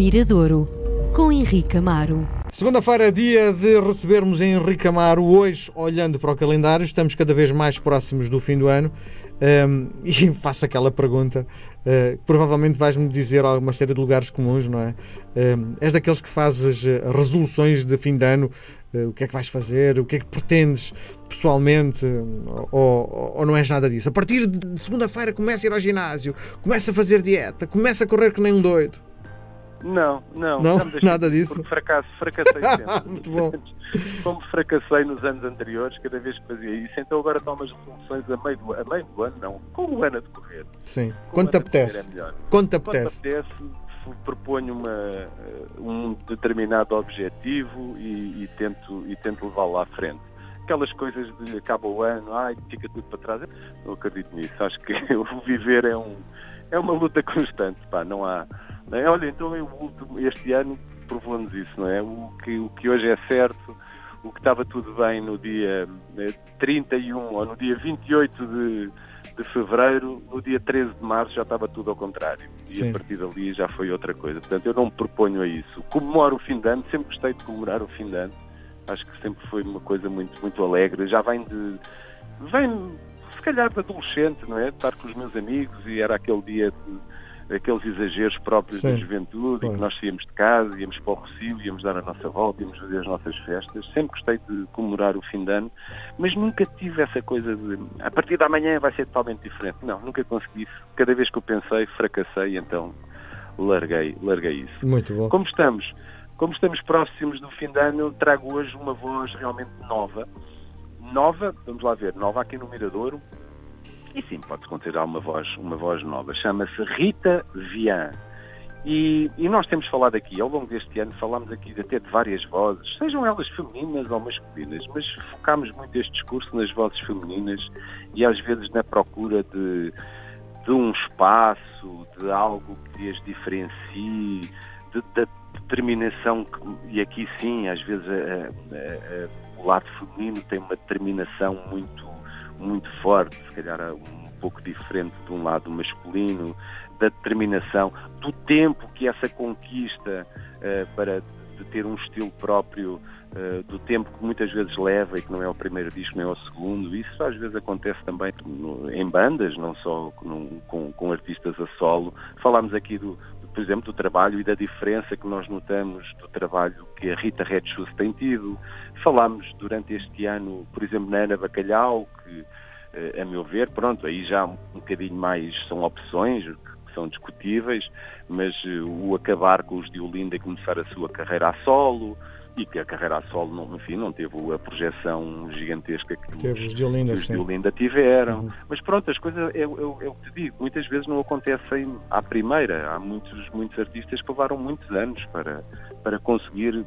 Miradouro, com Henrique Amaro. Segunda-feira, dia de recebermos Henrique Amaro. Hoje, olhando para o calendário, estamos cada vez mais próximos do fim do ano. Um, e faço aquela pergunta: uh, provavelmente vais-me dizer alguma série de lugares comuns, não é? Um, és daqueles que fazes eh, resoluções de fim de ano, uh, o que é que vais fazer, o que é que pretendes pessoalmente, ou, ou não és nada disso? A partir de segunda-feira, começa a ir ao ginásio, começa a fazer dieta, começa a correr que nem um doido. Não, não. Não, nada disso. fracasso, fracassei sempre. Muito bom. Como fracassei nos anos anteriores, cada vez que fazia isso, então agora tomo as resoluções a meio do, a meio do ano, não. Com o ano a decorrer. Sim. Quando te apetece. É Quando te Quando apetece. apetece, proponho uma, um determinado objetivo e, e tento, e tento levá-lo à frente. Aquelas coisas de acaba o ano, ai, fica tudo para trás. Não acredito nisso. Acho que o viver é, um, é uma luta constante. Pá, não há. É? Olha, então eu, último- este ano provou-nos isso, não é? O que, o que hoje é certo, o que estava tudo bem no dia eh, 31 ou no dia 28 de, de fevereiro, no dia 13 de março já estava tudo ao contrário. E Sim. a partir dali já foi outra coisa. Portanto, eu não me proponho a isso. Comemoro o fim de ano, sempre gostei de comemorar o fim de ano. Acho que sempre foi uma coisa muito, muito alegre. Já vem de. vem, se calhar, de adolescente, não é? De estar com os meus amigos e era aquele dia de aqueles exageros próprios da Sim, juventude, em que nós saíamos de casa, íamos para o Rocio, íamos dar a nossa volta, íamos fazer as nossas festas. Sempre gostei de comemorar o fim de ano, mas nunca tive essa coisa de a partir da manhã vai ser totalmente diferente. Não, nunca consegui isso. Cada vez que eu pensei, fracassei, então larguei, larguei isso. Muito bom. Como estamos, como estamos próximos do fim de ano, trago hoje uma voz realmente nova. Nova, vamos lá ver, nova aqui no Miradouro. E sim, pode-se considerar uma voz, uma voz nova. Chama-se Rita Vian. E, e nós temos falado aqui, ao longo deste ano, falámos aqui até de várias vozes, sejam elas femininas ou masculinas, mas focámos muito este discurso nas vozes femininas e às vezes na procura de, de um espaço, de algo que as diferencie, de, da determinação, que, e aqui sim, às vezes a- a- a- o lado feminino tem uma determinação muito, muito forte, se calhar um pouco diferente de um lado masculino, da determinação, do tempo que essa conquista eh, para de ter um estilo próprio, eh, do tempo que muitas vezes leva e que não é o primeiro disco, nem é o segundo. Isso às vezes acontece também no- em bandas, não só com, com artistas a solo. Falámos aqui do, por exemplo, do trabalho e da diferença que nós notamos do trabalho que a Rita Red Shoes tem tido. Falámos durante este ano, por exemplo, na Ana Bacalhau, que eh, a meu ver, pronto, aí já um bocadinho mais são opções que são discutíveis, mas eh, o acabar com os de Olinda e começar a sua carreira a solo, e que a carreira a solo, não, enfim, não teve a projeção gigantesca que Teve os, de Olinda, os de. Olinda tiveram. Uhum. Mas pronto, as coisas, é, é, o- é o que te digo, muitas vezes não acontecem à primeira. Há muitos, muitos artistas que levaram muitos anos para, para conseguir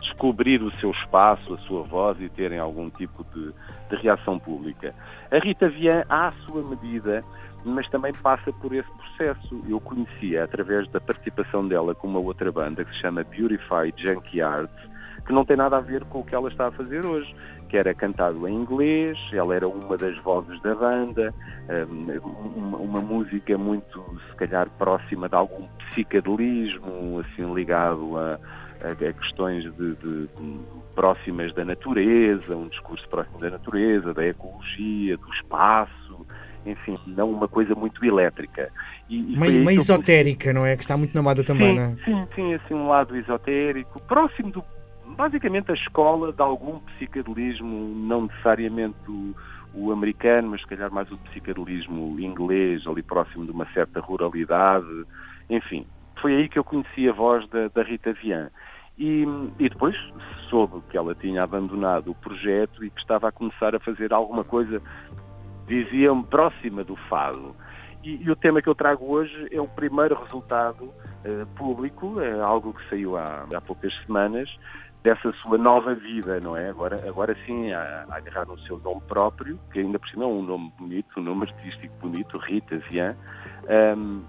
descobrir o seu espaço, a sua voz e terem algum tipo de, de reação pública. A Rita Vian, à sua medida, mas também passa por esse processo. Eu conhecia através da participação dela com uma outra banda que se chama Beautify Junkyard, que não tem nada a ver com o que ela está a fazer hoje, que era cantado em inglês, ela era uma das vozes da banda, hum, uma, uma música muito, se calhar, próxima de algum psicadelismo, assim, ligado a, a- questões de, de- de- próximas da natureza, um discurso próximo da natureza, da ecologia, do espaço, enfim, não uma coisa muito elétrica. E, e Meio, que meio eu esotérica, não é? Que está muito na moda também, sim, não é? Sim, sim, assim um lado esotérico, próximo do basicamente a escola de algum psicadelismo, não necessariamente o, o americano, mas se calhar mais o psicadelismo inglês, ali próximo de uma certa ruralidade, enfim. Foi aí que eu conheci a voz da, da Rita Vian. E, e depois soube que ela tinha abandonado o projeto e que estava a começar a fazer alguma coisa, diziam, próxima do fado. E, e o tema que eu trago hoje é o primeiro resultado eh, público, é algo que saiu há, há poucas semanas, dessa sua nova vida, não é? Agora, agora sim, a, a agarrar no seu nome próprio, que ainda por cima é um nome bonito, um nome artístico bonito, Rita Vian, ehm,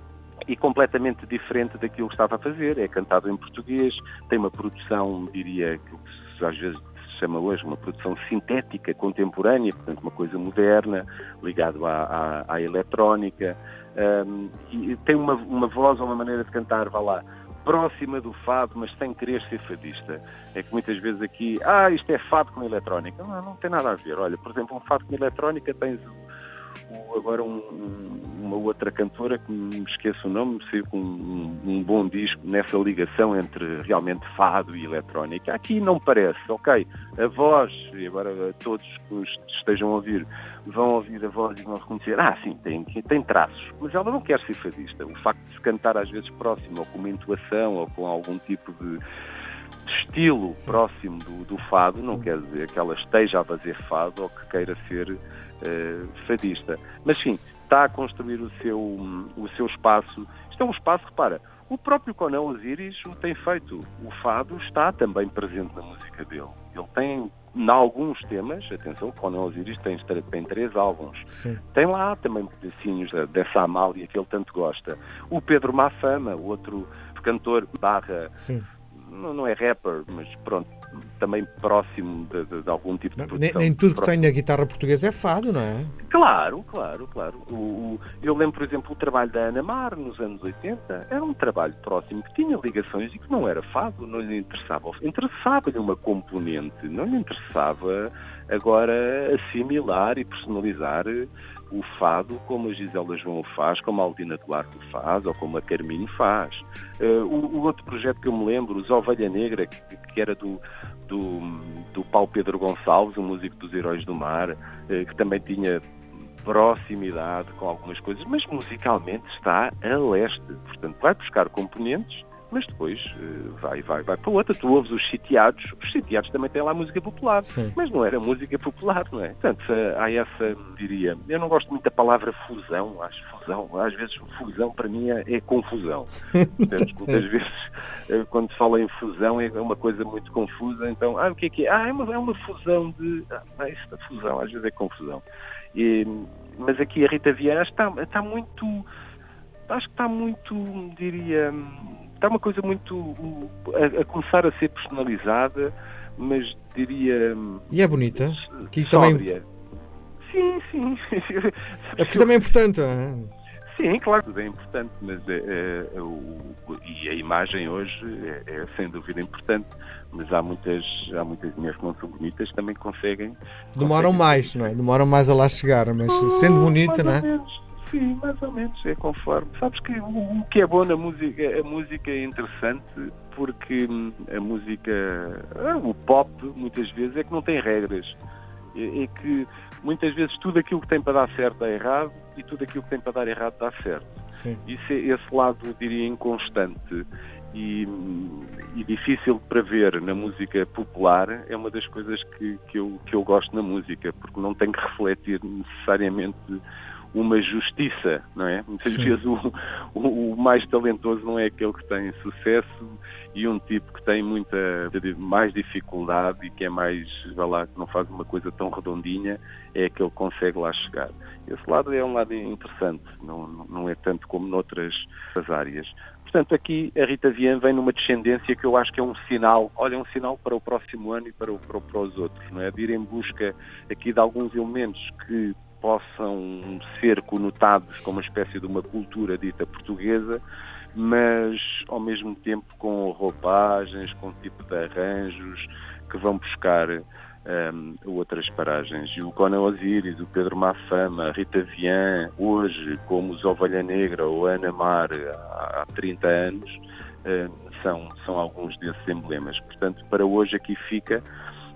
e completamente diferente daquilo que estava a fazer. É cantado em português, tem uma produção, diria, que às vezes se chama hoje uma produção sintética, contemporânea, portanto uma coisa moderna, ligado à, à, à eletrónica, um, e tem uma, uma voz ou uma maneira de cantar, vá lá, próxima do fado, mas sem querer ser fadista. É que muitas vezes aqui, ah, isto é fado com eletrónica. Não, não tem nada a ver. Olha, por exemplo, um fado com eletrónica tens agora um, uma outra cantora que me esqueço o nome, saiu com um, um, bom disco nessa ligação entre realmente fado e eletrónica. Aqui não parece, ok, a voz, e agora todos que estejam a ouvir vão ouvir a voz e vão reconhecer, ah, sim, tem, tem traços, mas ela não quer ser fadista. O facto de se cantar às vezes próximo, ou com uma intuação, ou com algum tipo de estilo próximo do, do, fado, não quer dizer que ela esteja a fazer fado ou que queira ser fadista. Mas sim, está a construir o seu, o seu espaço. Isto é um espaço, repara, o próprio Conan Osiris o tem feito. O fado está também presente na música dele. Ele tem, em alguns temas, atenção, Conan Osiris tem, tem três álbuns. Sim. Tem lá também pedacinhos dessa Amália que ele tanto gosta. O Pedro Mafama, outro cantor barra Sim não, não é rapper, mas pronto, também próximo de, de, de algum tipo de produção. Nem, nem tudo que tem a guitarra portuguesa é fado, não é? Claro, claro, claro. O, o, eu lembro, por exemplo, o trabalho da Ana Mar nos anos 80, era um trabalho próximo que tinha ligações e que não era fado, não lhe interessava. Interessava-lhe uma componente, não lhe interessava agora assimilar e personalizar o fado como a Gisela João faz, como a Aldina Duarte faz ou como a Carminho faz. Uh, o, o, outro projeto que eu me lembro, os Ovelha Negra, que, que era do, do, do Paulo Pedro Gonçalves, o músico dos Heróis do Mar, uh, que também tinha proximidade com algumas coisas, mas musicalmente está a leste. Portanto, vai buscar componentes mas depois uh, vai, vai, vai para outra. Tu ouves os sitiados, os sitiados também têm lá música popular, Sim. mas não era música popular, não é? Portanto, há essa, diria, eu não gosto muito da palavra fusão, acho fusão, às vezes fusão para mim é, é confusão. Portanto, muitas vezes eh, quando se fala em fusão é uma coisa muito confusa, então, ah, o que é que é? Ah, é uma, é uma fusão de. Ah, isso da fusão, às vezes é confusão. E, mas aqui a Rita Vieira está, está muito. Acho que está muito, diria está uma coisa muito a, a, começar a ser personalizada, mas diria. E é bonita? Que também. Sim, sim. É porque também é importante, não é? Sim, claro, é importante, mas é, é, é, o, e a imagem hoje é, é, sem dúvida importante, mas há muitas, há muitas mulheres que não são bonitas também conseguem. Demoram conseguem... mais, não é? Demoram mais a lá chegar, mas sendo bonita, não é? Sim, mais ou menos, é conforme. Sabes que o, o que é bom na música, a música é interessante porque hum, a música, ah, o pop, muitas vezes, é que não tem regras. É, é que muitas vezes tudo aquilo que tem para dar certo dá errado e tudo aquilo que tem para dar errado dá certo. Sim. Isso é, esse lado, eu diria, inconstante e, hum, e, difícil de prever na música popular é uma das coisas que, que, eu, que eu gosto na música, porque não tem que refletir necessariamente uma justiça, não é? Muitas Sim. vezes o, o, o, mais talentoso não é aquele que tem sucesso e um tipo que tem muita mais dificuldade e que é mais, vai lá, que não faz uma coisa tão redondinha, é aquele que consegue lá chegar. Esse lado é um lado interessante, não, não é tanto como noutras áreas. Portanto, aqui a Rita Vian vem numa descendência que eu acho que é um sinal, olha, um sinal para o próximo ano e para, o, para, para os outros, não é? De ir em busca aqui de alguns elementos que possam ser conotados como uma espécie de uma cultura dita portuguesa, mas ao mesmo tempo com roupagens, com tipo de arranjos que vão buscar um, outras paragens. E o Conan Osiris, o Pedro Mafama, a Rita Vian, hoje, como os Ovelha Negra ou Ana Mar há, há 30 anos, um, são, são alguns desses emblemas. Portanto, para hoje aqui fica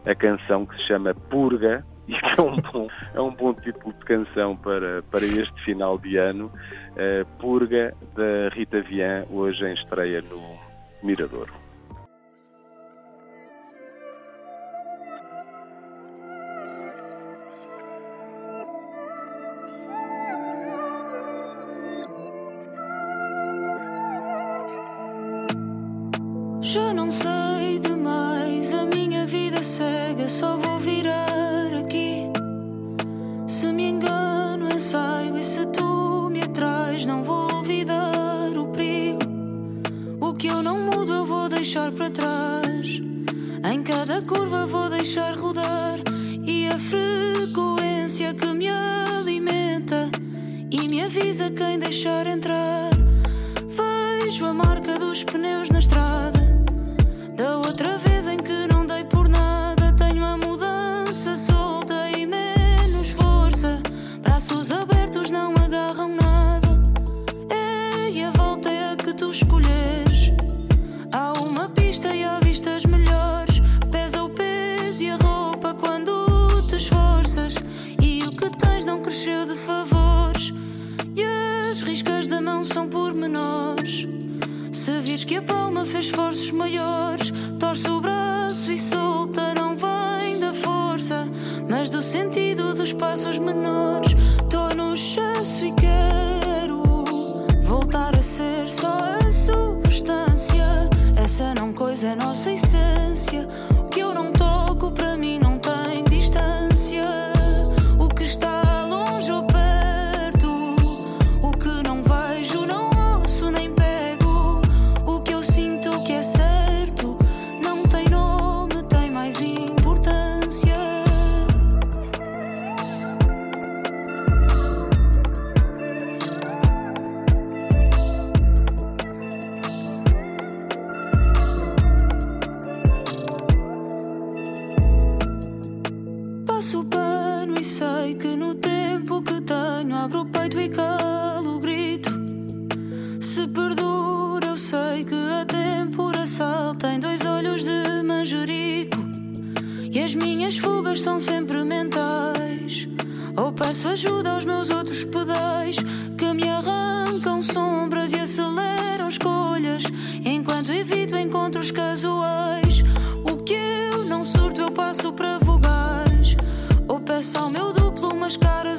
a canção que se chama Purga, que é um bom, é um bom título de canção para, para este final de ano. Uh, Purga, da Rita Vian, hoje em estreia no Miradouro. Já não sei demais, a minha vida cega, só vou virar deixar para trás. Em cada curva vou deixar rodar. E a frequência que me alimenta e me avisa quem deixar entrar. Vejo a marca dos pneus nas pormenores. Se vires que a palma fez esforços maiores, torce o braço e solta, não vem da força, mas do sentido dos passos menores. Tô no chasso e quero voltar a ser só a substância. Essa não coisa é nossa essência. São sempre mentais. Ou peço ajuda aos meus outros pedais que me arrancam sombras e aceleram escolhas. Enquanto evito encontros casuais. O que eu não surto, eu passo para vogais. Ou peço ao meu duplo umas caras